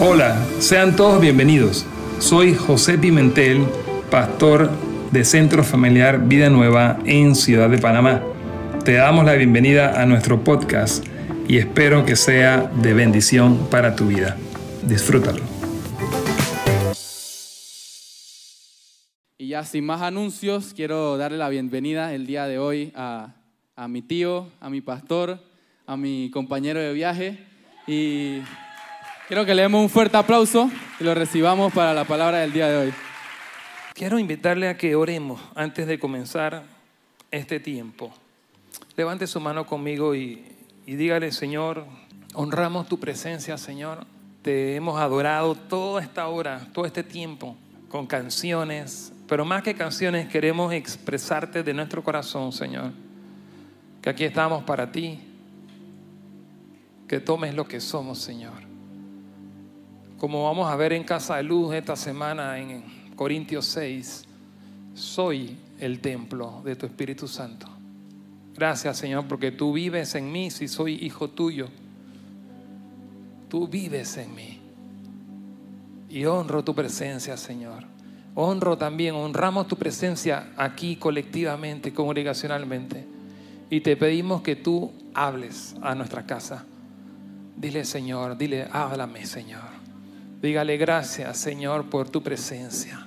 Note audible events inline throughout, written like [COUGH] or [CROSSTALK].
Hola, sean todos bienvenidos. Soy José Pimentel, pastor de Centro Familiar Vida Nueva en Ciudad de Panamá. Te damos la bienvenida a nuestro podcast y espero que sea de bendición para tu vida. Disfrútalo. Y ya sin más anuncios, quiero darle la bienvenida el día de hoy a, a mi tío, a mi pastor, a mi compañero de viaje y Quiero que le demos un fuerte aplauso y lo recibamos para la palabra del día de hoy. Quiero invitarle a que oremos antes de comenzar este tiempo. Levante su mano conmigo y, y dígale, Señor, honramos tu presencia, Señor. Te hemos adorado toda esta hora, todo este tiempo, con canciones, pero más que canciones queremos expresarte de nuestro corazón, Señor, que aquí estamos para ti, que tomes lo que somos, Señor como vamos a ver en Casa de Luz esta semana en Corintios 6, soy el templo de tu Espíritu Santo. Gracias Señor porque tú vives en mí si soy hijo tuyo. Tú vives en mí. Y honro tu presencia, Señor. Honro también, honramos tu presencia aquí colectivamente, congregacionalmente. Y te pedimos que tú hables a nuestra casa. Dile, Señor, dile, háblame, Señor. Dígale gracias, Señor, por tu presencia.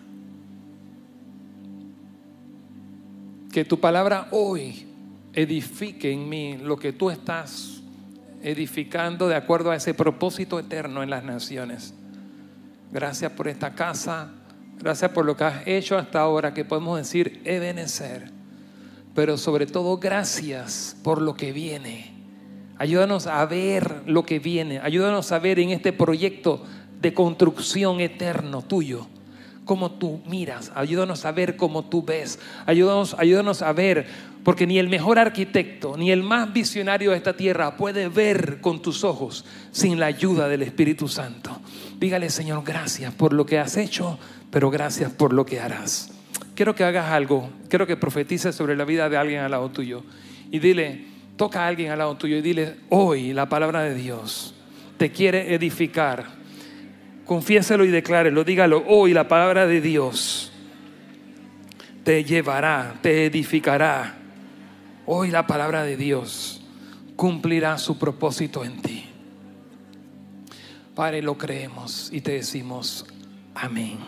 Que tu palabra hoy edifique en mí lo que tú estás edificando de acuerdo a ese propósito eterno en las naciones. Gracias por esta casa, gracias por lo que has hecho hasta ahora, que podemos decir Ebenecer, pero sobre todo gracias por lo que viene. Ayúdanos a ver lo que viene, ayúdanos a ver en este proyecto de construcción eterno tuyo. Como tú miras, ayúdanos a ver como tú ves, ayúdanos, ayúdanos a ver, porque ni el mejor arquitecto, ni el más visionario de esta tierra puede ver con tus ojos sin la ayuda del Espíritu Santo. Dígale, Señor, gracias por lo que has hecho, pero gracias por lo que harás. Quiero que hagas algo, quiero que profetices sobre la vida de alguien al lado tuyo y dile, toca a alguien al lado tuyo y dile, hoy la palabra de Dios te quiere edificar Confiéselo y declárelo, dígalo hoy la palabra de Dios te llevará, te edificará. Hoy la palabra de Dios cumplirá su propósito en ti. Padre, lo creemos y te decimos amén.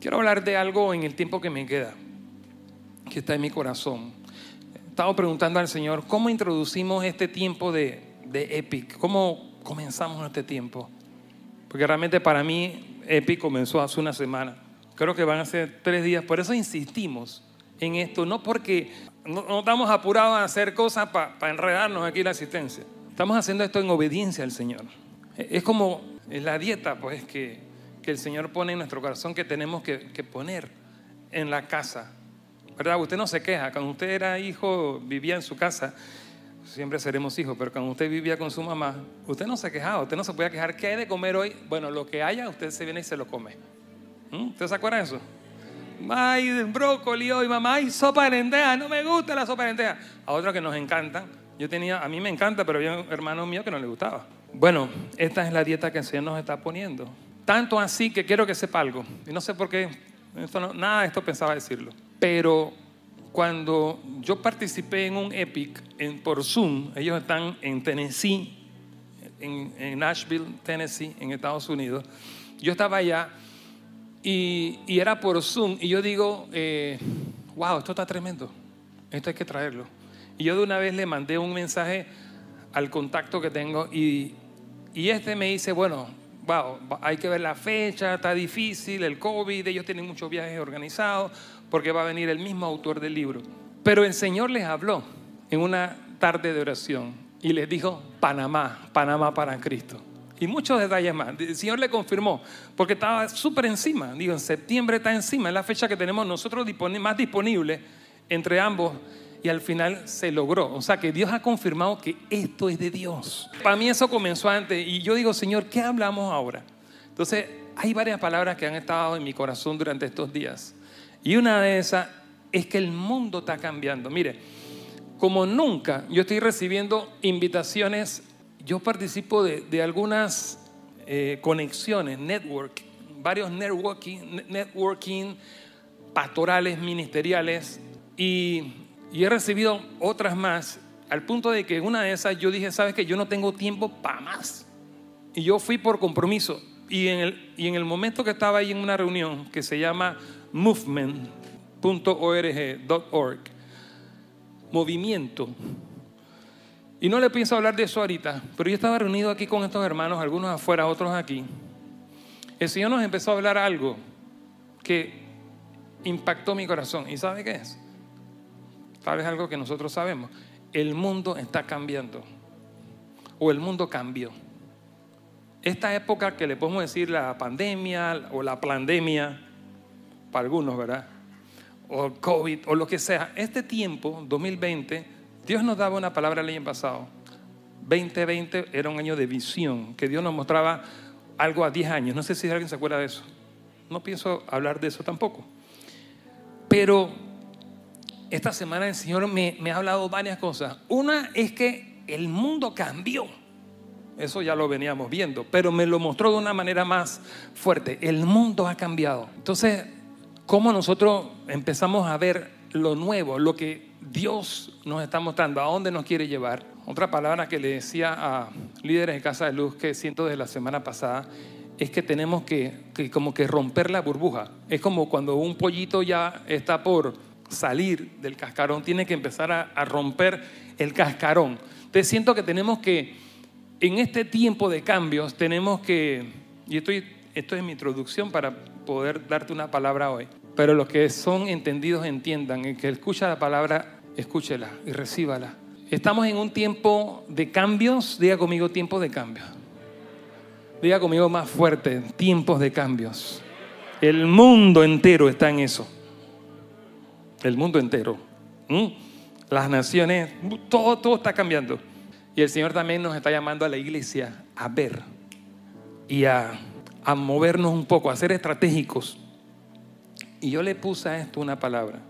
Quiero hablar de algo en el tiempo que me queda, que está en mi corazón. Estaba preguntando al Señor, ¿cómo introducimos este tiempo de, de Epic? ¿Cómo comenzamos este tiempo? Porque realmente para mí EPI comenzó hace una semana. Creo que van a ser tres días. Por eso insistimos en esto. No porque no, estamos apurados a hacer cosas para enredarnos aquí la asistencia. Estamos haciendo esto en obediencia al Señor. Es como la dieta pues, que, que el Señor pone en nuestro corazón que tenemos que, que poner en la casa. ¿Verdad? Usted no se queja. Cuando usted era hijo, vivía en su casa siempre seremos hijos, pero cuando usted vivía con su mamá, usted no se quejaba, usted no se podía quejar. ¿Qué hay de comer hoy? Bueno, lo que haya, usted se viene y se lo come. ¿Mm? ¿Usted se acuerda de eso? Ay, brócoli hoy, mamá, ay, sopa de lenteja, no me gusta la sopa de lenteja. A otros que nos encantan. Yo tenía, a mí me encanta, pero había un hermano mío que no le gustaba. Bueno, esta es la dieta que el Señor nos está poniendo. Tanto así que quiero que sepa algo. Y no sé por qué, nada de esto pensaba decirlo. Pero cuando yo participé en un EPIC por Zoom, ellos están en Tennessee, en, Nashville, Tennessee, en Estados Unidos. Yo estaba allá y, era por Zoom y yo digo, eh, wow, esto está tremendo, esto hay que traerlo. Y yo de una vez le mandé un mensaje al contacto que tengo y, y este me dice, bueno, wow, hay que ver la fecha, está difícil, el COVID, ellos tienen muchos viajes organizados, porque va a venir el mismo autor del libro. Pero el Señor les habló en una tarde de oración y les dijo, Panamá, Panamá para Cristo. Y muchos detalles más. El Señor le confirmó, porque estaba súper encima. Digo, en septiembre está encima, es la fecha que tenemos nosotros más disponible entre ambos. Y al final se logró. O sea que Dios ha confirmado que esto es de Dios. Para mí eso comenzó antes. Y yo digo, Señor, ¿qué hablamos ahora? Entonces, hay varias palabras que han estado en mi corazón durante estos días. Y una de esas es que el mundo está cambiando. Mire, como nunca, yo estoy recibiendo invitaciones, yo participo de, algunas eh, conexiones, network, varios networking, networking pastorales, ministeriales, y, he recibido otras más, al punto de que una de esas yo dije, sabes que yo no tengo tiempo para más. Y yo fui por compromiso. Y en, el, y en el momento que estaba ahí en una reunión que se llama movement.org, movimiento, y no le pienso hablar de eso ahorita, pero yo estaba reunido aquí con estos hermanos, algunos afuera, otros aquí. El Señor nos empezó a hablar algo que impactó mi corazón. ¿Y sabe qué es? Tal vez algo que nosotros sabemos. El mundo está cambiando. O el mundo cambió. Esta época que le podemos decir la pandemia o la pandemia, para algunos, ¿verdad? O COVID o lo que sea. Este tiempo, 2020, Dios nos daba una palabra el año pasado. 2020 era un año de visión, que Dios nos mostraba algo a 10 años. No sé si alguien se acuerda de eso. No pienso hablar de eso tampoco. Pero esta semana el Señor me, me ha hablado varias cosas. Una es que el mundo cambió. Eso ya lo veníamos viendo, pero me lo mostró de una manera más fuerte. El mundo ha cambiado. Entonces, ¿cómo nosotros empezamos a ver lo nuevo, lo que Dios nos está mostrando a dónde nos quiere llevar. Otra palabra que le decía a líderes de Casa de Luz que siento desde la semana pasada es que tenemos que, como que romper la burbuja. Es como cuando un pollito ya está por salir del cascarón, tiene que empezar a, a romper el cascarón. Entonces siento que tenemos que, en este tiempo de cambios, tenemos que, y estoy, esto es mi introducción para poder darte una palabra hoy, pero los que son entendidos entiendan, el que escucha la palabra escúchela y recíbala. Estamos en un tiempo de cambios, diga conmigo tiempo de cambios. Diga conmigo más fuerte, tiempos de cambios. El mundo entero está en eso. El mundo entero. Las naciones, todo, todo está cambiando. Y el Señor también nos está llamando a la iglesia a ver y a, a movernos un poco, a ser estratégicos. Y yo le puse a esto una palabra.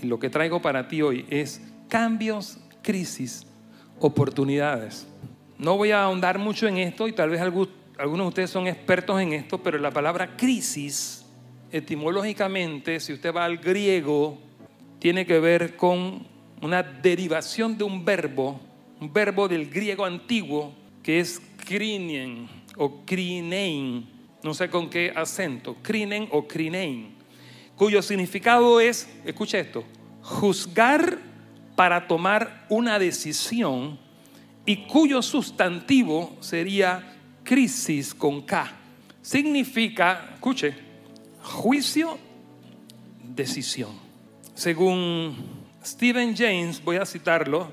Y lo que traigo para ti hoy es cambios, crisis, oportunidades. No voy a ahondar mucho en esto y tal vez algunos de ustedes son expertos en esto, pero la palabra crisis, etimológicamente, si usted va al griego, tiene que ver con una derivación de un verbo, un verbo del griego antiguo, que es krinien o krinein, no sé con qué acento, krinen o krinein cuyo significado es, escucha esto, juzgar para tomar una decisión y cuyo sustantivo sería crisis con K. Significa, escuche, juicio, decisión. Según Stephen James, voy a citarlo,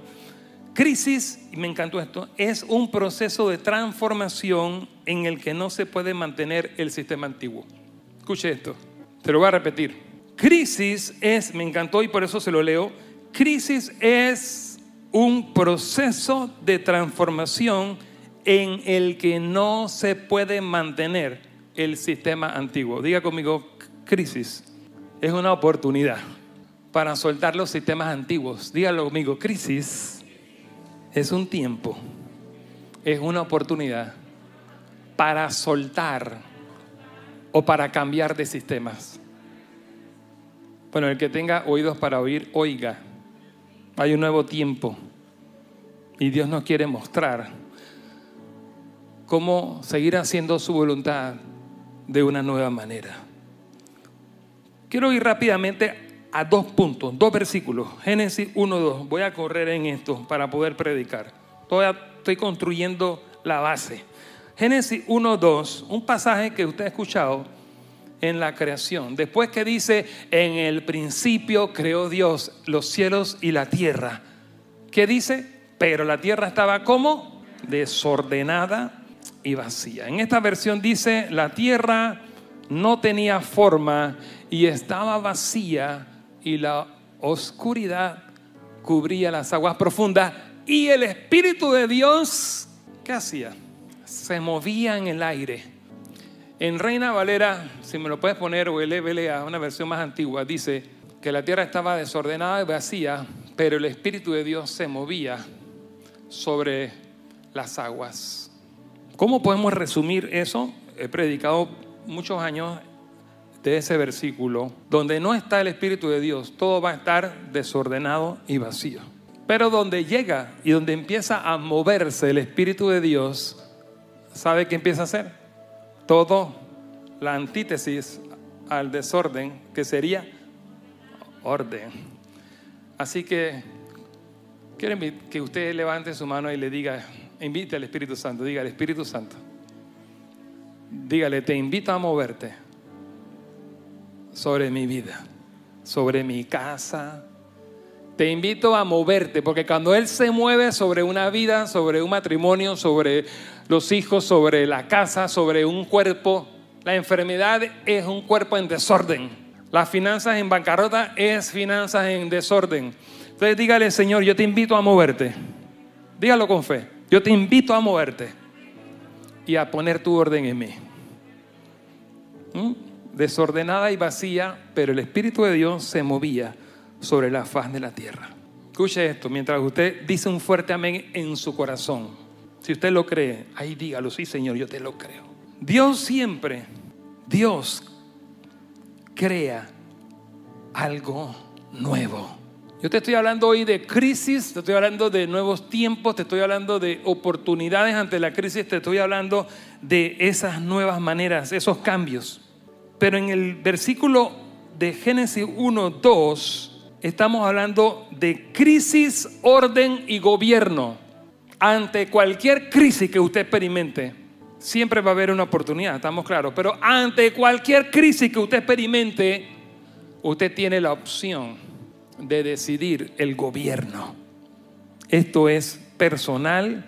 crisis, y me encantó esto, es un proceso de transformación en el que no se puede mantener el sistema antiguo. Escuche esto. Te lo voy a repetir. Crisis es, me encantó y por eso se lo leo, crisis es un proceso de transformación en el que no se puede mantener el sistema antiguo. Diga conmigo, crisis es una oportunidad para soltar los sistemas antiguos. Dígalo conmigo, crisis es un tiempo, es una oportunidad para soltar o para cambiar de sistemas. Bueno, el que tenga oídos para oír, oiga. Hay un nuevo tiempo y Dios nos quiere mostrar cómo seguir haciendo su voluntad de una nueva manera. Quiero ir rápidamente a dos puntos, dos versículos. Génesis 1, 2. Voy a correr en esto para poder predicar. Todavía estoy construyendo la base. Génesis 1.2, un pasaje que usted ha escuchado en la creación. Después que dice, en el principio creó Dios los cielos y la tierra. ¿Qué dice? Pero la tierra estaba como desordenada y vacía. En esta versión dice, la tierra no tenía forma y estaba vacía y la oscuridad cubría las aguas profundas y el Espíritu de Dios, ¿qué hacía? Se movía en el aire. En Reina Valera, si me lo puedes poner, o el a una versión más antigua, dice que la tierra estaba desordenada y vacía, pero el Espíritu de Dios se movía sobre las aguas. ¿Cómo podemos resumir eso? He predicado muchos años de ese versículo, donde no está el Espíritu de Dios, todo va a estar desordenado y vacío. Pero donde llega y donde empieza a moverse el Espíritu de Dios, ¿sabe qué empieza a hacer? Todo la antítesis al desorden, que sería orden. Así que quiero que usted levante su mano y le diga, invite al Espíritu Santo, diga al Espíritu Santo, dígale, te invito a moverte sobre mi vida, sobre mi casa. Te invito a moverte, porque cuando Él se mueve sobre una vida, sobre un matrimonio, sobre los hijos, sobre la casa, sobre un cuerpo, la enfermedad es un cuerpo en desorden. Las finanzas en bancarrota es finanzas en desorden. Entonces dígale, Señor, yo te invito a moverte. Dígalo con fe. Yo te invito a moverte y a poner tu orden en mí. ¿Mm? desordenada y vacía, pero el Espíritu de Dios se movía sobre la faz de la tierra. Escuche esto, mientras usted dice un fuerte amén en su corazón. Si usted lo cree, ahí dígalo, sí Señor, yo te lo creo. Dios siempre, Dios crea algo nuevo. Yo te estoy hablando hoy de crisis, te estoy hablando de nuevos tiempos, te estoy hablando de oportunidades ante la crisis, te estoy hablando de esas nuevas maneras, esos cambios. Pero en el versículo de Génesis 1, 2, estamos hablando de crisis, orden y gobierno. Ante cualquier crisis que usted experimente, siempre va a haber una oportunidad, estamos claros. Pero ante cualquier crisis que usted experimente, usted tiene la opción de decidir el gobierno. Esto es personal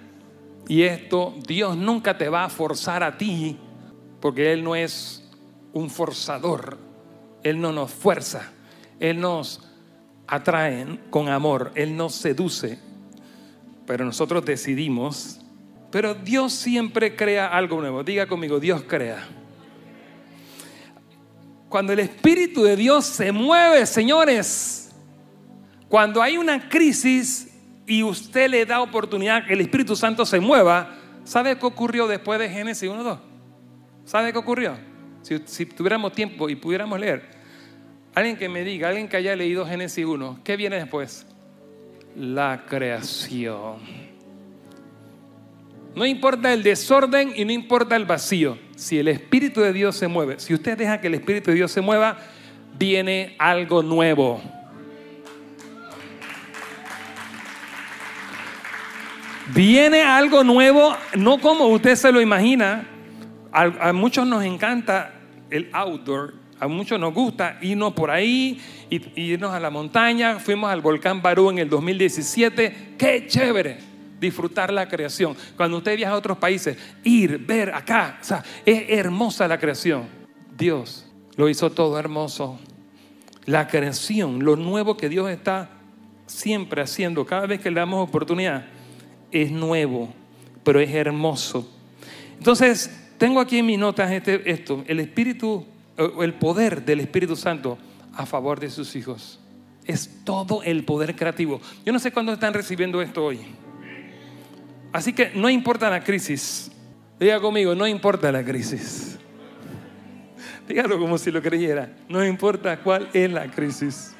y esto Dios nunca te va a forzar a ti porque Él no es un forzador. Él no nos fuerza, Él nos atrae con amor, Él nos seduce, pero nosotros decidimos. Pero Dios siempre crea algo nuevo. Diga conmigo, Dios crea. Cuando el Espíritu de Dios se mueve, señores, cuando hay una crisis y usted le da oportunidad el Espíritu Santo se mueva, ¿sabe qué ocurrió después de Génesis 1.2? ¿Sabe qué ocurrió? Si, tuviéramos tiempo y pudiéramos leer, alguien que me diga, alguien que haya leído Génesis 1, ¿qué viene después? La creación. No importa el desorden y no importa el vacío. Si el Espíritu de Dios se mueve, si usted deja que el Espíritu de Dios se mueva, viene algo nuevo. Viene algo nuevo, no como usted se lo imagina. A, a muchos nos encanta el outdoor. A muchos nos gusta irnos por ahí, irnos a la montaña. Fuimos al volcán Barú en el 2017. ¡Qué chévere! Disfrutar la creación. Cuando usted viaja a otros países, ir, ver acá. O sea, es hermosa la creación. Dios lo hizo todo hermoso. La creación, lo nuevo que Dios está siempre haciendo, cada vez que le damos oportunidad, es nuevo, pero es hermoso. Entonces, tengo aquí en mis notas este, esto, el Espíritu, el poder del Espíritu Santo a favor de sus hijos. Es todo el poder creativo. Yo no sé cuándo están recibiendo esto hoy. Así que no importa la crisis. Diga conmigo, no importa la crisis. Dígalo como si lo creyera. No importa cuál es la crisis.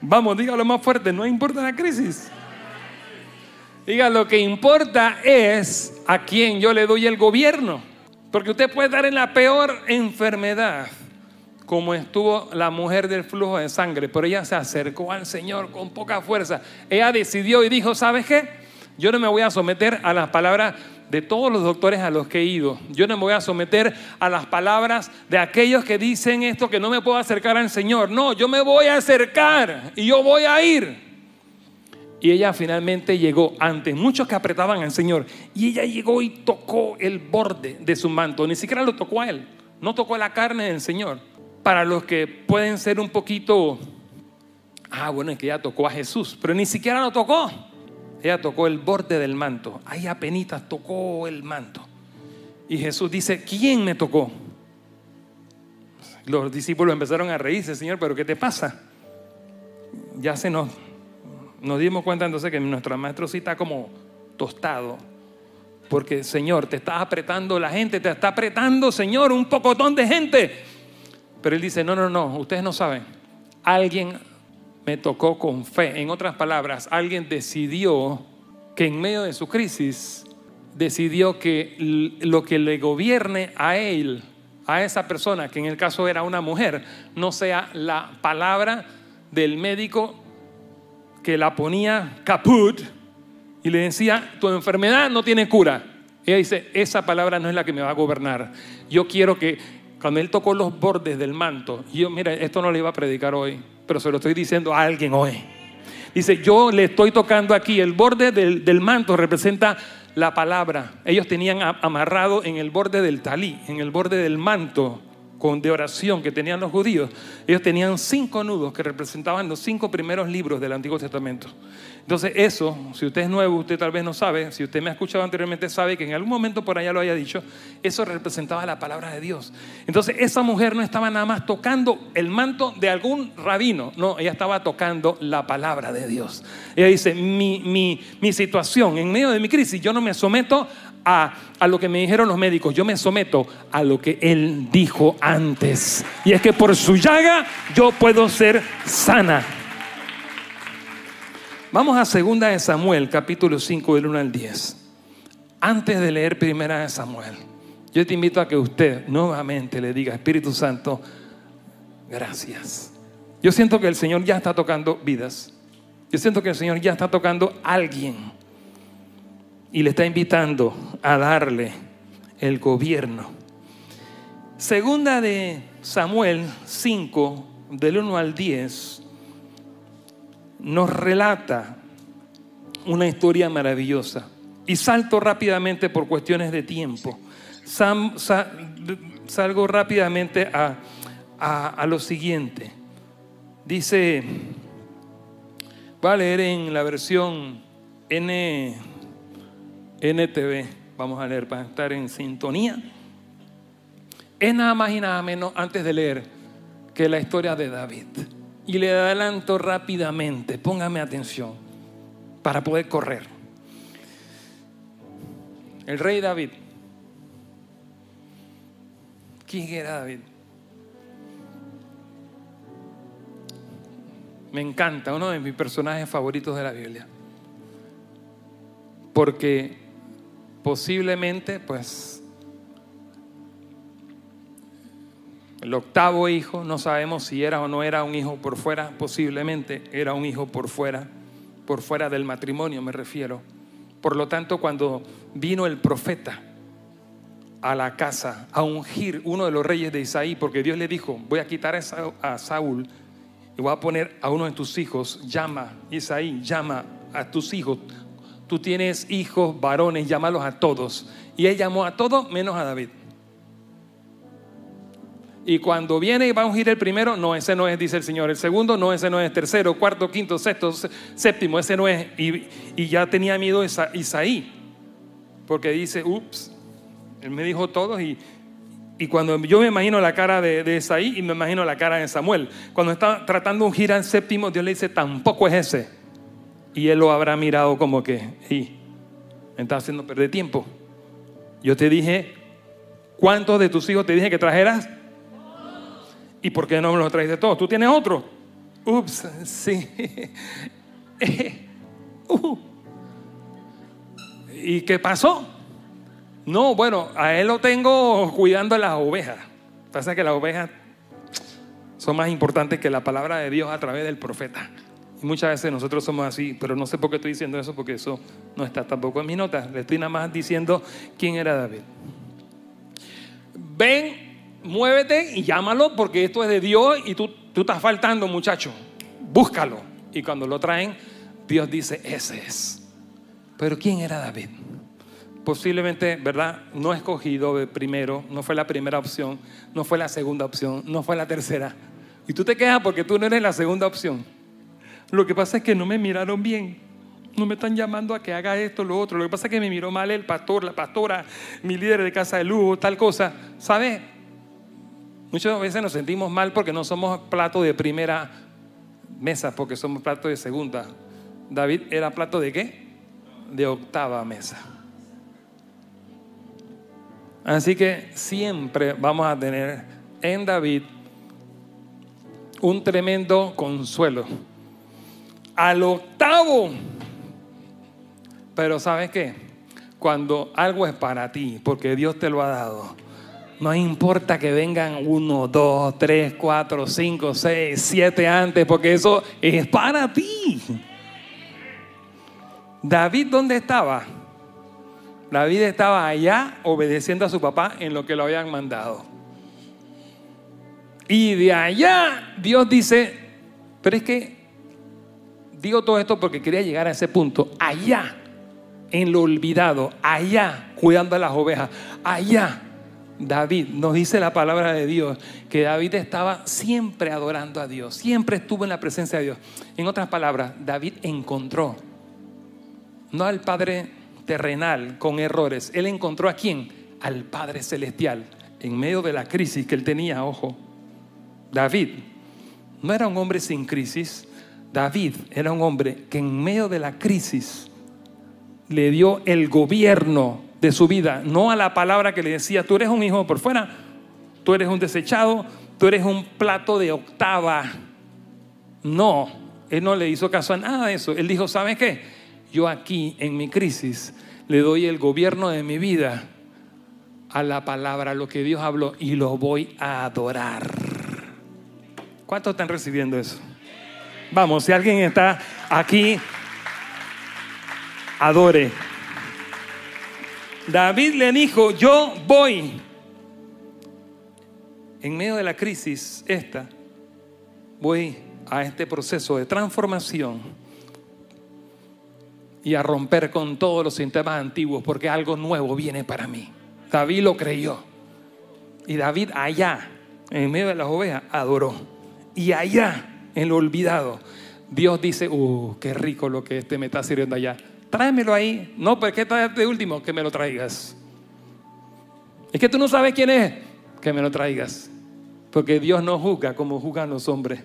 Vamos, dígalo más fuerte, no importa la crisis. Diga, lo que importa es a quién yo le doy el gobierno. Porque usted puede estar en la peor enfermedad, como estuvo la mujer del flujo de sangre, pero ella se acercó al Señor con poca fuerza. Ella decidió y dijo, ¿sabes qué? Yo no me voy a someter a las palabras de todos los doctores a los que he ido. Yo no me voy a someter a las palabras de aquellos que dicen esto, que no me puedo acercar al Señor. No, yo me voy a acercar y yo voy a ir. Y ella finalmente llegó ante muchos que apretaban al Señor. Y ella llegó y tocó el borde de su manto. Ni siquiera lo tocó a él. No tocó la carne del Señor. Para los que pueden ser un poquito, ah, bueno, es que ella tocó a Jesús, pero ni siquiera lo tocó. Ella tocó el borde del manto. Ahí apenas tocó el manto. Y Jesús dice, ¿quién me tocó? Los discípulos empezaron a reírse, Señor, pero ¿qué te pasa? Ya se nos nos dimos cuenta entonces que nuestro maestro sí está como tostado. porque Señor, te está apretando la gente, te está apretando, Señor, un pocotón de gente. Pero él dice, no, no, no, ustedes no saben. Alguien me tocó con fe. En otras palabras, alguien decidió que en medio de su crisis, decidió que lo que le gobierne a él, a esa persona, que en el caso era una mujer, no sea la palabra del médico que la ponía caput y le decía, tu enfermedad no tiene cura. Ella dice, esa palabra no es la que me va a gobernar. Yo quiero que cuando él tocó los bordes del manto, yo, mira, esto no le iba a predicar hoy, pero se lo estoy diciendo a alguien hoy. Dice, yo le estoy tocando aquí, el borde del, del manto representa la palabra. Ellos tenían amarrado en el borde del talí, en el borde del manto, de oración que tenían los judíos, ellos tenían cinco nudos que representaban los cinco primeros libros del Antiguo Testamento. Entonces eso, si usted es nuevo, usted tal vez no sabe, si usted me ha escuchado anteriormente sabe que en algún momento por allá lo haya dicho, eso representaba la palabra de Dios. Entonces esa mujer no estaba nada más tocando el manto de algún rabino, no, ella estaba tocando la palabra de Dios. Ella dice, mi, mi, mi situación, en medio de mi crisis, yo no me someto a, lo que me dijeron los médicos, yo me someto a lo que Él dijo antes. Y es que por su llaga yo puedo ser sana. Vamos a segunda de Samuel, capítulo 5, del 1 al 10. Antes de leer primera de Samuel, yo te invito a que usted nuevamente le diga, Espíritu Santo, gracias. Yo siento que el Señor ya está tocando vidas. Yo siento que el Señor ya está tocando a alguien y le está invitando a darle el gobierno. Segunda de Samuel 5, del 1 al 10, nos relata una historia maravillosa. Y salto rápidamente por cuestiones de tiempo. salgo rápidamente a, a lo siguiente. Dice, va a leer en la versión N NTV, vamos a leer para estar en sintonía. Es nada más y nada menos antes de leer que la historia de David. Y le adelanto rápidamente, póngame atención, para poder correr. El rey David. ¿Quién era David? Me encanta, uno de mis personajes favoritos de la Biblia. Porque posiblemente, pues, el octavo hijo, no sabemos si era o no era un hijo por fuera, posiblemente era un hijo por fuera, por fuera del matrimonio me refiero. Por lo tanto, cuando vino el profeta a la casa a ungir uno de los reyes de Isaí, porque Dios le dijo, voy a quitar a Saúl y voy a poner a uno de tus hijos, llama, Isaí, llama a tus hijos, tú tienes hijos varones, llámalos a todos. Y él llamó a todos menos a David. Y cuando viene y va a ungir el primero, no, ese no es, dice el Señor. El segundo, no, ese no es. Tercero, cuarto, quinto, sexto, séptimo, ese no es. Y, ya tenía miedo Isaí. Porque dice, ups, él me dijo todos y, y cuando yo me imagino la cara de, de Isaí y me imagino la cara de Samuel. Cuando está tratando de ungir al séptimo, Dios le dice, tampoco es ese. Y él lo habrá mirado como que, y me está haciendo perder tiempo. Yo te dije, ¿cuántos de tus hijos te dije que trajeras? ¿Y por qué no me los traes de todos? ¿Tú tienes otro? Ups, sí. [LAUGHS] Uh. ¿Y qué pasó? No, bueno, a él lo tengo cuidando las ovejas. Pasa que las ovejas son más importantes que la palabra de Dios a través del profeta. Y muchas veces nosotros somos así, pero no sé por qué estoy diciendo eso, porque eso no está tampoco en mis notas. Le estoy nada más diciendo quién era David. Ven, muévete y llámalo, porque esto es de Dios y tú, tú estás faltando, muchacho. Búscalo. Y cuando lo traen, Dios dice, ese es. Pero ¿quién era David? Posiblemente, ¿verdad? No escogido primero, no fue la primera opción, no fue la segunda opción, no fue la tercera. Y tú te quejas porque tú no eres la segunda opción. Lo que pasa es que no me miraron bien. No me están llamando a que haga esto, lo otro. Lo que pasa es que me miró mal el pastor, la pastora, mi líder de casa de lujo, tal cosa. ¿Sabes? Muchas veces nos sentimos mal porque no somos plato de primera mesa, porque somos plato de segunda. David era plato de qué? De octava mesa. Así que siempre vamos a tener en David un tremendo consuelo. Al octavo. Pero ¿sabes qué? Cuando algo es para ti, porque Dios te lo ha dado, no importa que vengan uno, dos, tres, cuatro, cinco, seis, siete antes, porque eso es para ti. David, ¿dónde estaba? David estaba allá obedeciendo a su papá en lo que lo habían mandado. Y de allá Dios dice, pero es que digo todo esto porque quería llegar a ese punto, allá, en lo olvidado, allá, cuidando a las ovejas, allá. David, nos dice la palabra de Dios, que David estaba siempre adorando a Dios, siempre estuvo en la presencia de Dios. En otras palabras, David encontró, no al Padre terrenal con errores, él encontró a quién? Al Padre celestial, en medio de la crisis que él tenía, ojo. David no era un hombre sin crisis, David era un hombre que en medio de la crisis le dio el gobierno de su vida, no a la palabra que le decía, tú eres un hijo por fuera, tú eres un desechado, tú eres un plato de octava. No, él no le hizo caso a nada de eso. Él dijo, ¿sabes qué? Yo aquí en mi crisis le doy el gobierno de mi vida a la palabra, a lo que Dios habló, y lo voy a adorar. ¿Cuántos están recibiendo eso? Vamos, si alguien está aquí, adore. David le dijo, yo voy. En medio de la crisis esta, voy a este proceso de transformación y a romper con todos los sistemas antiguos porque algo nuevo viene para mí. David lo creyó. Y David allá, en medio de las ovejas, adoró. Y allá, en lo olvidado, Dios dice, uh, qué rico lo que este me está sirviendo allá tráemelo ahí. No, pero ¿qué traes de último? Que me lo traigas. Es que tú no sabes quién es. Que me lo traigas. Porque Dios no juzga como juzgan los hombres.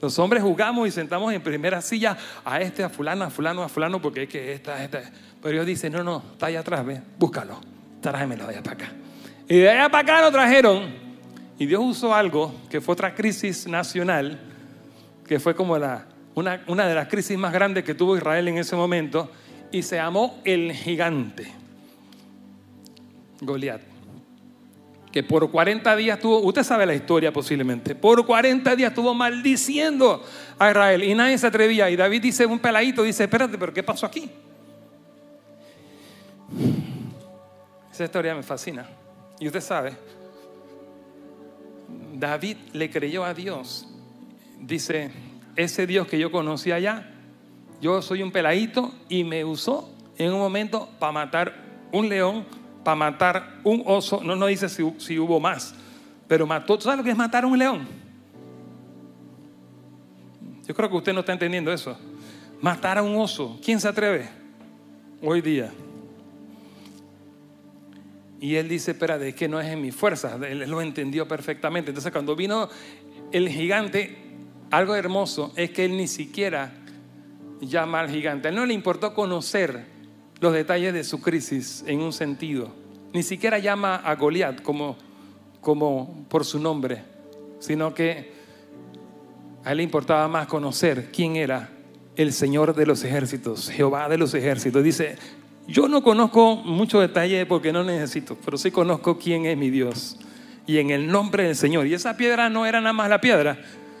Los hombres jugamos y sentamos en primera silla a este, a fulano, a fulano, a fulano, porque es que esta, esta. Pero Dios dice, no, no, está allá atrás, ve, búscalo, tráemelo de allá para acá. Y de allá para acá lo trajeron. Y Dios usó algo que fue otra crisis nacional, que fue como la, una, de las crisis más grandes que tuvo Israel en ese momento, y se llamó el gigante, Goliat. Que por 40 días tuvo, usted sabe la historia posiblemente, por 40 días estuvo maldiciendo a Israel y nadie se atrevía. Y David dice, un peladito, dice, espérate, pero ¿qué pasó aquí? Esa historia me fascina. Y usted sabe, David le creyó a Dios. Dice, ese Dios que yo conocí allá, yo soy un peladito y me usó en un momento para matar un león, para matar un oso. No nos dice si, hubo más, pero mató. sabes lo que es matar a un león? Yo creo que usted no está entendiendo eso. Matar a un oso. ¿Quién se atreve? Hoy día. Y él dice, espera, es que no es en mi fuerza. Él lo entendió perfectamente. Entonces cuando vino el gigante, algo hermoso es que él ni siquiera llama al gigante. A él no le importó conocer los detalles de su crisis en un sentido. Ni siquiera llama a Goliat como, como por su nombre, sino que a él le importaba más conocer quién era el Señor de los ejércitos, Jehová de los ejércitos. Dice, yo no conozco muchos detalles porque no necesito, pero sí conozco quién es mi Dios. Y en el nombre del Señor. Y esa piedra no era nada más la piedra,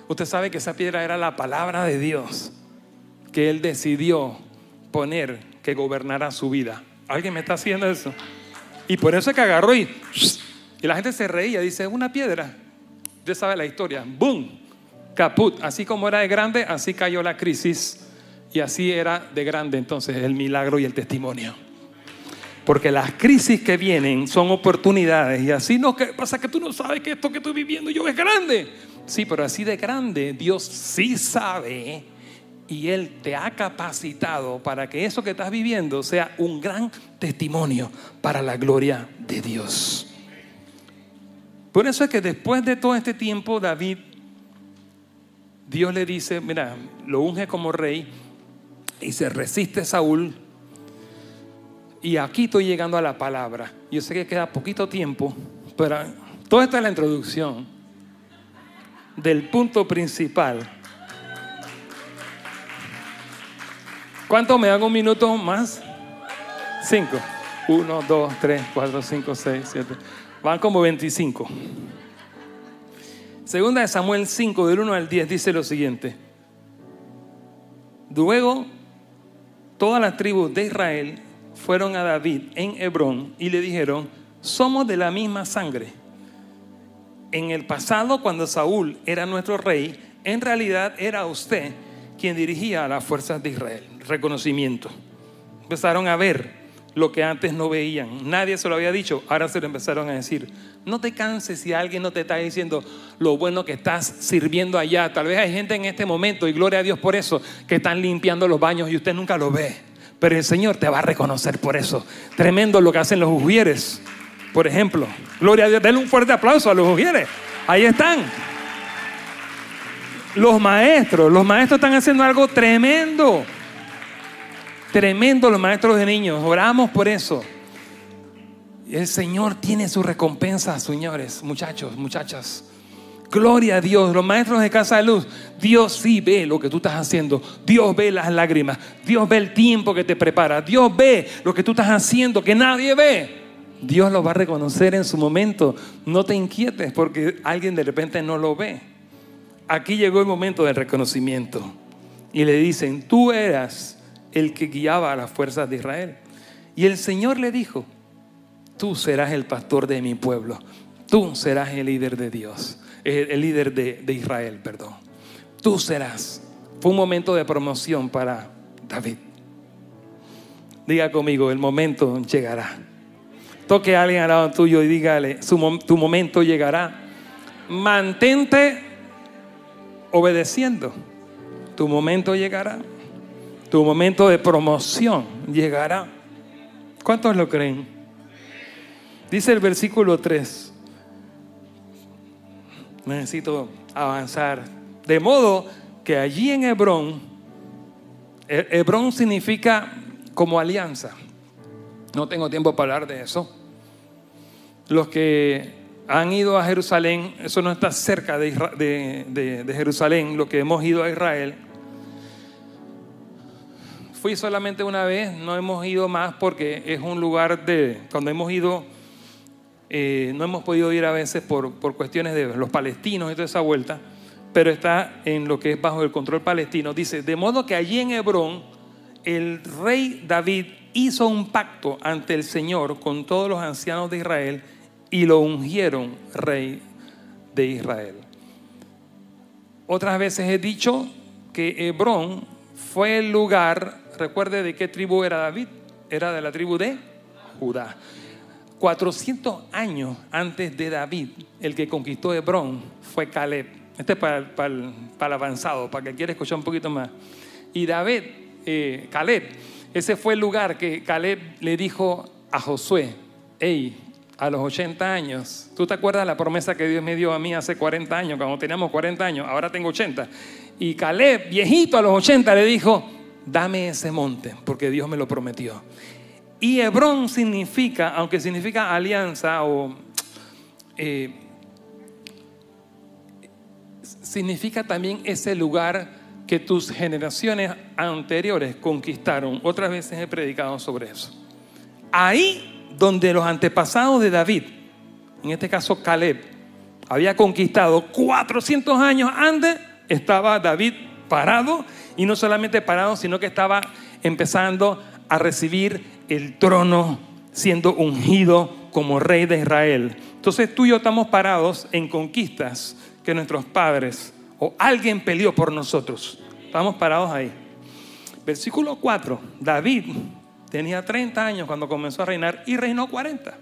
Usted sabe que esa piedra era la palabra de Dios que Él decidió poner que gobernara su vida. ¿Alguien me está haciendo eso? Y por eso es que agarró y, y la gente se reía, dice, una piedra. Usted sabe la historia. ¡Boom! Caput. Así como era de grande, así cayó la crisis. Y así era de grande entonces el milagro y el testimonio. Porque las crisis que vienen son oportunidades. Y así no pasa que tú no sabes que esto que estoy viviendo yo es grande. Sí, pero así de grande Dios sí sabe y Él te ha capacitado para que eso que estás viviendo sea un gran testimonio para la gloria de Dios. Por eso es que después de todo este tiempo, David, Dios le dice, mira, lo unge como rey y se resiste Saúl. Y aquí estoy llegando a la palabra. Yo sé que queda poquito tiempo, pero toda esta es la introducción del punto principal. ¿Cuánto me hago un minuto más? Cinco. Uno, dos, tres, cuatro, cinco, seis, siete. Van como 25. Segunda de Samuel 5, del 1 al 10, dice lo siguiente. Luego, todas las tribus de Israel fueron a David en Hebrón y le dijeron, somos de la misma sangre. En el pasado, cuando Saúl era nuestro rey, en realidad era usted quien dirigía a las fuerzas de Israel. Reconocimiento. Empezaron a ver lo que antes no veían. Nadie se lo había dicho, ahora se lo empezaron a decir. No te canses si alguien no te está diciendo lo bueno que estás sirviendo allá. Tal vez hay gente en este momento, y gloria a Dios por eso, que están limpiando los baños y usted nunca lo ve. Pero el Señor te va a reconocer por eso. Tremendo lo que hacen los ujieres, por ejemplo. Gloria a Dios. Denle un fuerte aplauso a los ujieres. Ahí están. Los maestros, los maestros están haciendo algo tremendo. Tremendo los maestros de niños. Oramos por eso. El Señor tiene su recompensa, señores, muchachos, muchachas. Gloria a Dios, los maestros de Casa de Luz, Dios sí ve lo que tú estás haciendo, Dios ve las lágrimas, Dios ve el tiempo que te prepara, Dios ve lo que tú estás haciendo que nadie ve. Dios lo va a reconocer en su momento. No te inquietes porque alguien de repente no lo ve. Aquí llegó el momento del reconocimiento. Y le dicen, tú eras el que guiaba a las fuerzas de Israel. Y el Señor le dijo, tú serás el pastor de mi pueblo, tú serás el líder de Dios el líder de, de Israel, perdón. Tú serás. Fue un momento de promoción para David. Diga conmigo, el momento llegará. Toque a alguien al lado tuyo y dígale, tu momento llegará. Mantente obedeciendo. Tu momento llegará. Tu momento de promoción llegará. ¿Cuántos lo creen? Dice el versículo 3 necesito avanzar. De modo que allí en Hebrón, Hebrón significa como alianza. No tengo tiempo para hablar de eso. Los que han ido a Jerusalén, eso no está cerca de, de, Jerusalén, los que hemos ido a Israel. Fui solamente una vez, no hemos ido más porque es un lugar de, cuando hemos ido eh, no hemos podido ir a veces por, por cuestiones de los palestinos y toda esa vuelta, pero está en lo que es bajo el control palestino. Dice, de modo que allí en Hebrón, el rey David hizo un pacto ante el Señor con todos los ancianos de Israel y lo ungieron rey de Israel. Otras veces he dicho que Hebrón fue el lugar, recuerde de qué tribu era David, era de la tribu de Judá. 400 años antes de David, el que conquistó Hebrón fue Caleb. Este es para, el avanzado, para que quiera escuchar un poquito más. Y David, eh, Caleb, ese fue el lugar que Caleb le dijo a Josué, hey, a los 80 años, ¿tú te acuerdas la promesa que Dios me dio a mí hace 40 años, cuando teníamos 40 años, ahora tengo 80? Y Caleb, viejito a los 80, le dijo, dame ese monte, porque Dios me lo prometió. Y Hebrón significa, aunque significa alianza o... Eh, significa también ese lugar que tus generaciones anteriores conquistaron. Otras veces he predicado sobre eso. Ahí donde los antepasados de David, en este caso Caleb, había conquistado 400 años antes, estaba David parado y no solamente parado, sino que estaba empezando a recibir el trono siendo ungido como rey de Israel. Entonces tú y yo estamos parados en conquistas que nuestros padres o alguien peleó por nosotros. Estamos parados ahí. Versículo 4. David tenía 30 años cuando comenzó a reinar y reinó 40.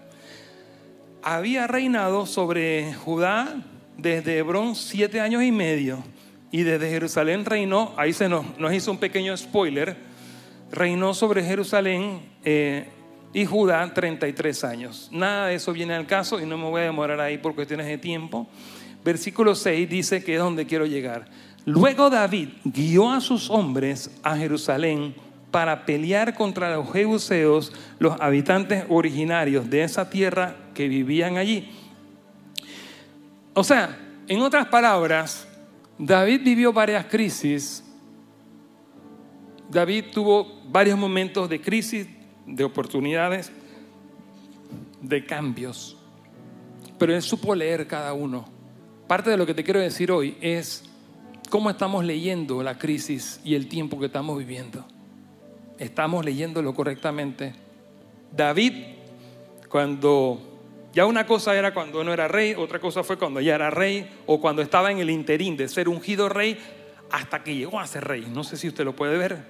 Había reinado sobre Judá desde Hebrón siete años y medio y desde Jerusalén reinó, ahí se nos, hizo un pequeño spoiler, reinó sobre Jerusalén eh, y Judá 33 años. Nada de eso viene al caso y no me voy a demorar ahí por cuestiones de tiempo. Versículo 6 dice que es donde quiero llegar. Luego David guió a sus hombres a Jerusalén para pelear contra los jebuseos, los habitantes originarios de esa tierra que vivían allí. O sea, en otras palabras, David vivió varias crisis. David tuvo varios momentos de crisis, de oportunidades, de cambios. Pero él supo leer cada uno. Parte de lo que te quiero decir hoy es cómo estamos leyendo la crisis y el tiempo que estamos viviendo. ¿Estamos leyéndolo correctamente? David, cuando ya una cosa era cuando no era rey, otra cosa fue cuando ya era rey o cuando estaba en el interín de ser ungido rey hasta que llegó a ser rey. No sé si usted lo puede ver.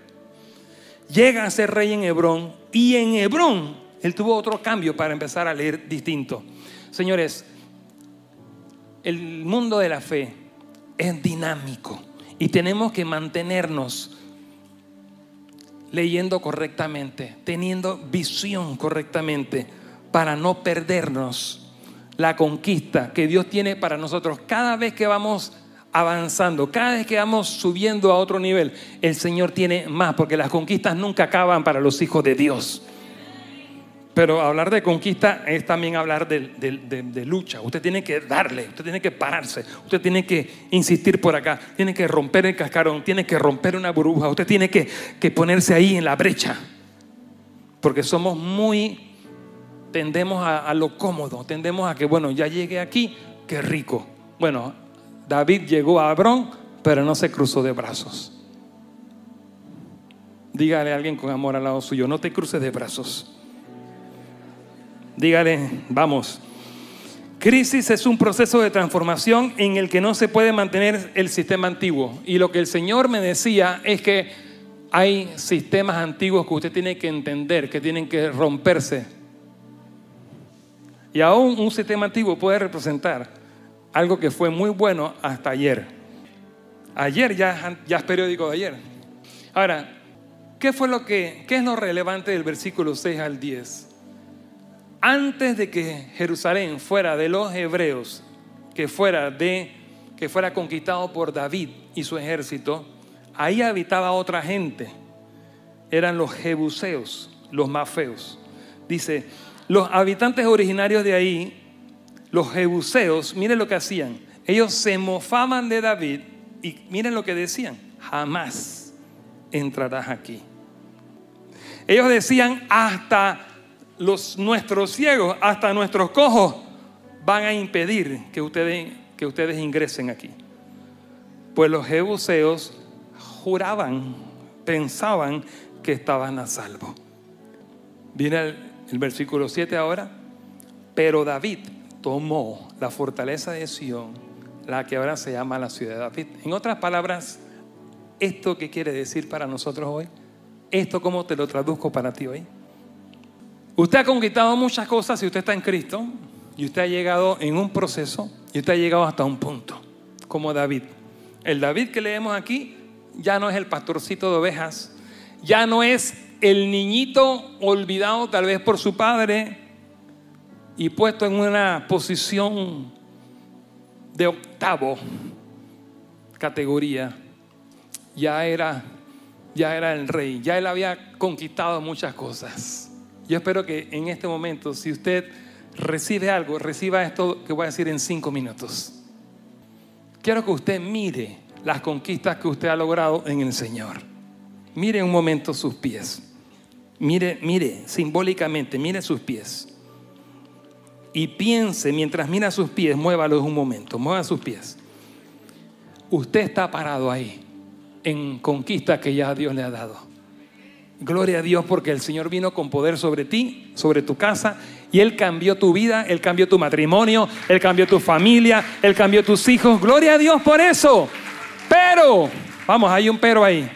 Llega a ser rey en Hebrón y en Hebrón él tuvo otro cambio para empezar a leer distinto. Señores, el mundo de la fe es dinámico y tenemos que mantenernos leyendo correctamente, teniendo visión correctamente para no perdernos la conquista que Dios tiene para nosotros. Cada vez que vamos avanzando, cada vez que vamos subiendo a otro nivel, el Señor tiene más, porque las conquistas nunca acaban para los hijos de Dios. Pero hablar de conquista es también hablar de, lucha. Usted tiene que darle, usted tiene que pararse, usted tiene que insistir por acá, tiene que romper el cascarón, tiene que romper una burbuja, usted tiene que, que ponerse ahí en la brecha. Porque somos muy, tendemos a, a lo cómodo, tendemos a que, bueno, ya llegué aquí, qué rico. Bueno, David llegó a Abrón, pero no se cruzó de brazos. Dígale a alguien con amor al lado suyo, no te cruces de brazos. Dígale, vamos. Crisis es un proceso de transformación en el que no se puede mantener el sistema antiguo. Y lo que el Señor me decía es que hay sistemas antiguos que usted tiene que entender, que tienen que romperse. Y aún un sistema antiguo puede representar algo que fue muy bueno hasta ayer. Ayer ya, es periódico de ayer. Ahora, ¿qué fue lo que, qué es lo relevante del versículo 6 al 10? Antes de que Jerusalén fuera de los hebreos, que fuera de que fuera conquistado por David y su ejército, ahí habitaba otra gente. Eran los jebuseos, los más feos. Dice, los habitantes originarios de ahí, los jebuseos, miren lo que hacían. Ellos se mofaban de David y miren lo que decían, jamás entrarás aquí. Ellos decían hasta los, nuestros ciegos, hasta nuestros cojos, van a impedir que ustedes, que ustedes ingresen aquí. Pues los jebuseos juraban, pensaban que estaban a salvo. Viene el, el versículo 7 ahora. Pero David tomó la fortaleza de Sión, la que ahora se llama la ciudad de David. En otras palabras, ¿esto qué quiere decir para nosotros hoy? ¿Esto cómo te lo traduzco para ti hoy? Usted ha conquistado muchas cosas si usted está en Cristo y usted ha llegado en un proceso y usted ha llegado hasta un punto, como David. El David que leemos aquí ya no es el pastorcito de ovejas, ya no es el niñito olvidado tal vez por su padre y puesto en una posición de octavo categoría. Ya era ya era el rey, ya él había conquistado muchas cosas. Yo espero que en este momento, si usted recibe algo, reciba esto que voy a decir en cinco minutos. Quiero que usted mire las conquistas que usted ha logrado en el Señor. Mire un momento sus pies. Mire, mire, simbólicamente, mire sus pies. Y piense, mientras mira sus pies, muévalos un momento, mueva sus pies. Usted está parado ahí, en conquista que ya Dios le ha dado. Gloria a Dios porque el Señor vino con poder sobre ti, sobre tu casa, y Él cambió tu vida, Él cambió tu matrimonio, Él cambió tu familia, Él cambió tus hijos. Gloria a Dios por eso. Pero, vamos, hay un pero ahí.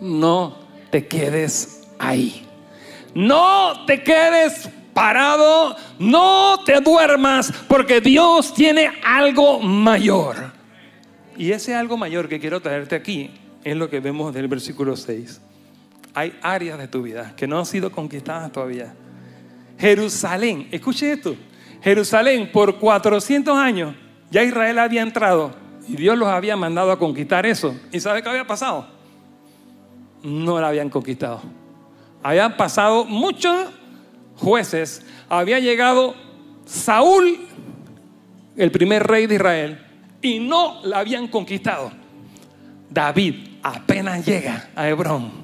No te quedes ahí. No te quedes parado, no te duermas, porque Dios tiene algo mayor. Y ese algo mayor que quiero traerte aquí es lo que vemos del versículo 6 hay áreas de tu vida que no han sido conquistadas todavía. Jerusalén, escuche esto, Jerusalén por 400 años ya Israel había entrado y Dios los había mandado a conquistar eso. ¿Y sabe qué había pasado? no la habían conquistado. Habían pasado muchos jueces, había llegado Saúl, el primer rey de Israel, y no la habían conquistado. David apenas llega a Hebrón.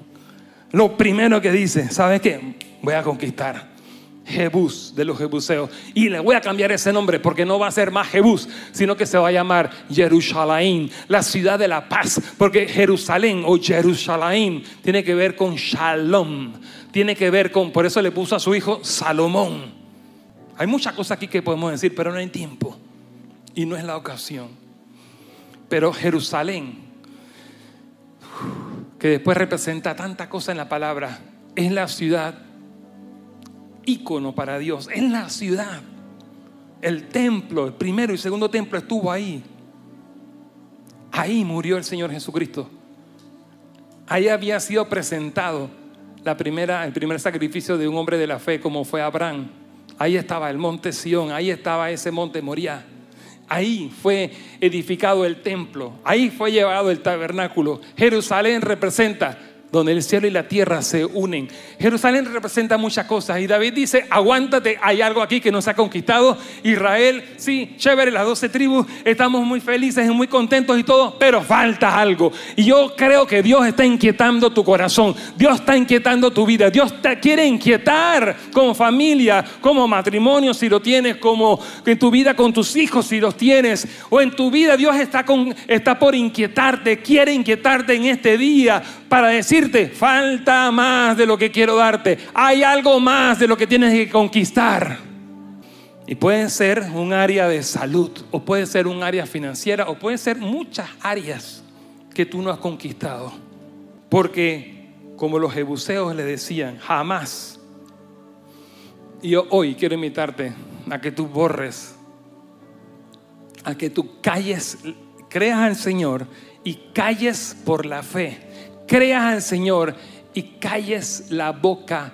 Lo primero que dice, ¿sabes qué? Voy a conquistar. Jebús de los Jebuseos. Y le voy a cambiar ese nombre porque no va a ser más Jebús, sino que se va a llamar Jerusalén, la ciudad de la paz. Porque Jerusalén o Jerusalén tiene que ver con Shalom. Tiene que ver con, por eso le puso a su hijo Salomón. Hay muchas cosas aquí que podemos decir, pero no hay tiempo. Y no es la ocasión. Pero Jerusalén, que después representa tanta cosa en la palabra, es la ciudad ícono para Dios, es la ciudad. El templo, el primero y segundo templo estuvo ahí. Ahí murió el Señor Jesucristo. Ahí había sido presentado la primera, el primer sacrificio de un hombre de la fe como fue Abraham. Ahí estaba el monte Sión, ahí estaba ese monte Moría. Ahí fue edificado el templo, ahí fue llevado el tabernáculo. Jerusalén representa donde el cielo y la tierra se unen. Jerusalén representa muchas cosas y David dice, aguántate, hay algo aquí que nos ha conquistado. Israel, sí, chévere, las doce tribus, estamos muy felices y muy contentos y todo, pero falta algo. Y yo creo que Dios está inquietando tu corazón, Dios está inquietando tu vida, Dios te quiere inquietar como familia, como matrimonio si lo tienes, como en tu vida con tus hijos si los tienes, o en tu vida Dios está, con, está por inquietarte, quiere inquietarte en este día para falta más de lo que quiero darte, hay algo más de lo que tienes que conquistar. Y puede ser un área de salud, o puede ser un área financiera, o puede ser muchas áreas que tú no has conquistado. Porque, como los jebuseos le decían, jamás. Y hoy quiero invitarte a que tú borres, a que tú calles, creas al Señor y calles por la fe creas al Señor y calles la boca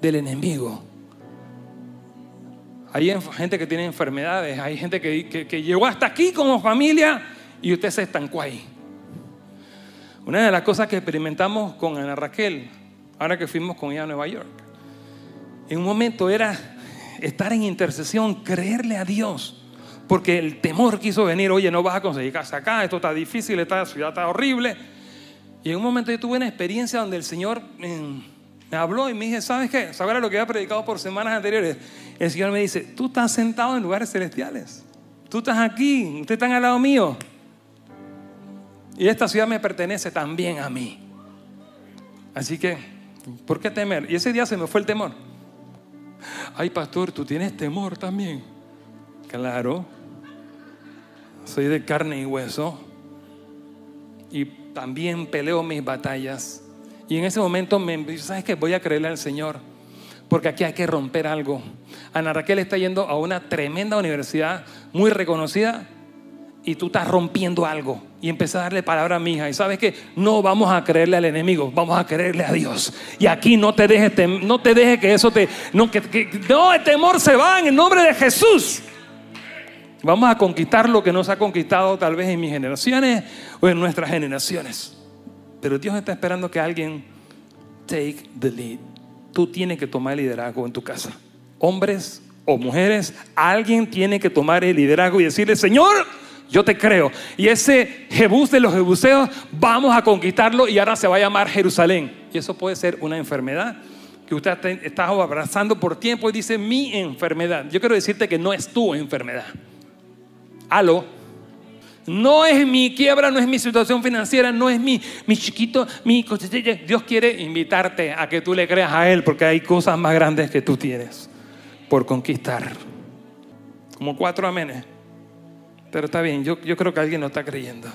del enemigo. Hay gente que tiene enfermedades, hay gente que, llegó hasta aquí como familia y usted se estancó ahí. Una de las cosas que experimentamos con Ana Raquel, ahora que fuimos con ella a Nueva York, en un momento era estar en intercesión, creerle a Dios, porque el temor quiso venir, oye, no vas a conseguir casa acá, esto está difícil, esta ciudad está horrible. Y en un momento yo tuve una experiencia donde el Señor me habló y me dije, ¿sabes qué? ¿Sabes lo que había predicado por semanas anteriores? El Señor me dice, tú estás sentado en lugares celestiales. Tú estás aquí, ustedes están al lado mío. Y esta ciudad me pertenece también a mí. Así que, ¿por qué temer? Y ese día se me fue el temor. Ay, pastor, tú tienes temor también. Claro. Soy de carne y hueso. Y también peleo mis batallas. Y en ese momento me ¿sabes qué? Voy a creerle al Señor. Porque aquí hay que romper algo. Ana Raquel está yendo a una tremenda universidad muy reconocida y tú estás rompiendo algo. Y empecé a darle palabra a mi hija. Y sabes que no vamos a creerle al enemigo, vamos a creerle a Dios. Y aquí no te dejes, no te dejes que eso te. No, que, no, el temor se va en el nombre de Jesús. Vamos a conquistar lo que nos ha conquistado tal vez en mis generaciones o en nuestras generaciones. Pero Dios está esperando que alguien take the lead. Tú tienes que tomar el liderazgo en tu casa. Hombres o mujeres, alguien tiene que tomar el liderazgo y decirle, Señor, yo te creo. Y ese Jebús de los Jebuseos, vamos a conquistarlo y ahora se va a llamar Jerusalén. Y eso puede ser una enfermedad que usted está abrazando por tiempo y dice mi enfermedad. Yo quiero decirte que no es tu enfermedad. Aló. No es mi quiebra, no es mi situación financiera, no es mi, mi chiquito, mi. Dios quiere invitarte a que tú le creas a Él porque hay cosas más grandes que tú tienes por conquistar. Como cuatro amenes. Pero está bien, yo, yo creo que alguien no está creyendo.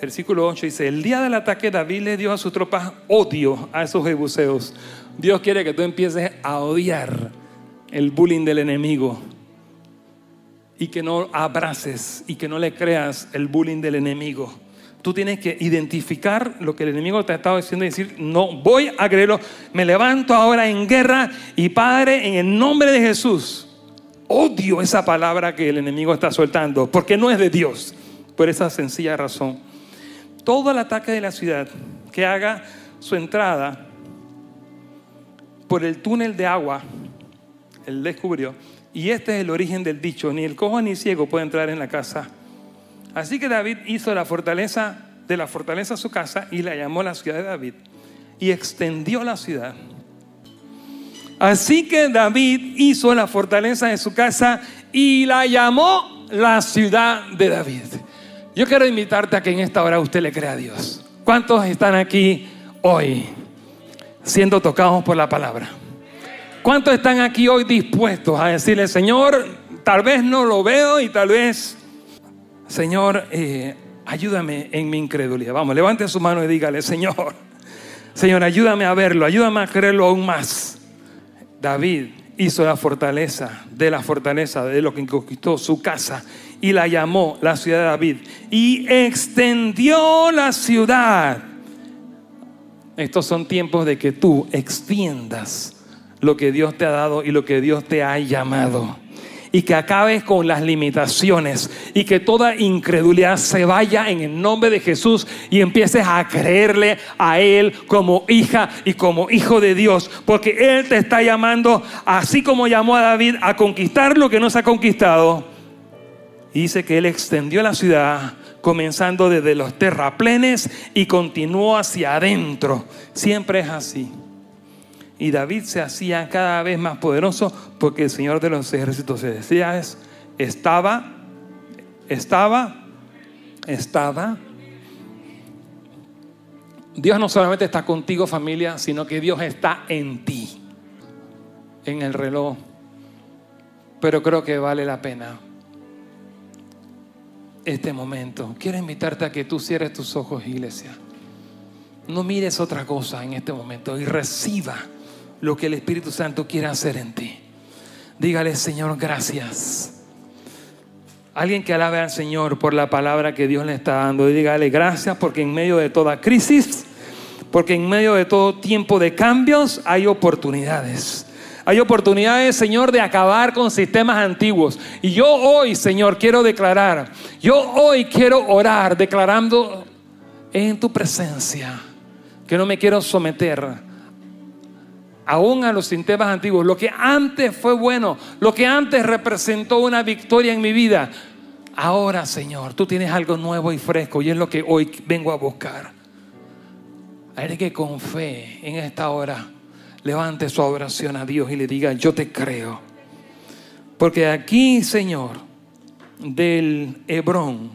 Versículo 8 dice, el día del ataque David le dio a sus tropas odio a esos jebuseos. Dios quiere que tú empieces a odiar el bullying del enemigo y que no abraces y que no le creas el bullying del enemigo. Tú tienes que identificar lo que el enemigo te ha estado diciendo y decir, no voy a creerlo, me levanto ahora en guerra y Padre, en el nombre de Jesús, odio esa palabra que el enemigo está soltando, porque no es de Dios, por esa sencilla razón. Todo el ataque de la ciudad que haga su entrada por el túnel de agua. Él descubrió. Y este es el origen del dicho, ni el cojo ni ciego puede entrar en la casa. Así que David hizo la fortaleza de la fortaleza su casa y la llamó la ciudad de David y extendió la ciudad. Así que David hizo la fortaleza de su casa y la llamó la ciudad de David. Yo quiero invitarte a que en esta hora usted le crea a Dios. ¿Cuántos están aquí hoy siendo tocados por la palabra? ¿Cuántos están aquí hoy dispuestos a decirle, Señor, tal vez no lo veo y tal vez, Señor, eh, ayúdame en mi incredulidad? Vamos, levante su mano y dígale, Señor, Señor, ayúdame a verlo, ayúdame a creerlo aún más. David hizo la fortaleza de la fortaleza de lo que conquistó su casa y la llamó la ciudad de David y extendió la ciudad. Estos son tiempos de que tú extiendas lo que Dios te ha dado y lo que Dios te ha llamado. Y que acabes con las limitaciones y que toda incredulidad se vaya en el nombre de Jesús y empieces a creerle a Él como hija y como hijo de Dios. Porque Él te está llamando, así como llamó a David, a conquistar lo que no se ha conquistado. Dice que Él extendió la ciudad comenzando desde los terraplenes y continuó hacia adentro. Siempre es así. Y David se hacía cada vez más poderoso porque el Señor de los ejércitos decía, estaba, estaba, estaba. Dios no solamente está contigo familia, sino que Dios está en ti, en el reloj. Pero creo que vale la pena este momento. Quiero invitarte a que tú cierres tus ojos, iglesia. No mires otra cosa en este momento y reciba lo que el Espíritu Santo quiere hacer en ti. Dígale, Señor, gracias. Alguien que alabe al Señor por la palabra que Dios le está dando. Y dígale, gracias porque en medio de toda crisis, porque en medio de todo tiempo de cambios hay oportunidades. Hay oportunidades, Señor, de acabar con sistemas antiguos. Y yo hoy, Señor, quiero declarar, yo hoy quiero orar declarando en tu presencia que no me quiero someter aún a los sistemas antiguos, lo que antes fue bueno, lo que antes representó una victoria en mi vida, ahora Señor, tú tienes algo nuevo y fresco y es lo que hoy vengo a buscar. Hay que con fe en esta hora levante su oración a Dios y le diga, yo te creo. Porque aquí, Señor, del Hebrón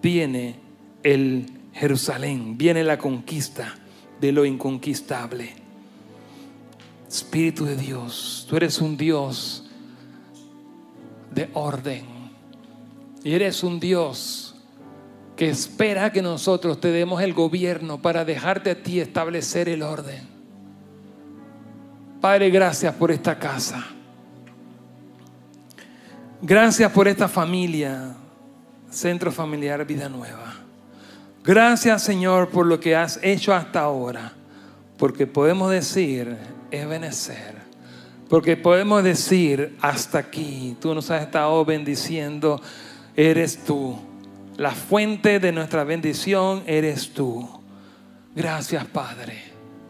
viene el Jerusalén, viene la conquista de lo inconquistable. Espíritu de Dios, tú eres un Dios de orden. Y eres un Dios que espera que nosotros te demos el gobierno para dejarte a ti establecer el orden. Padre, gracias por esta casa. Gracias por esta familia, Centro Familiar Vida Nueva. Gracias, Señor, por lo que has hecho hasta ahora. Porque podemos decir, es benecer. Porque podemos decir, hasta aquí, tú nos has estado bendiciendo, eres tú. La fuente de nuestra bendición eres tú. Gracias, Padre.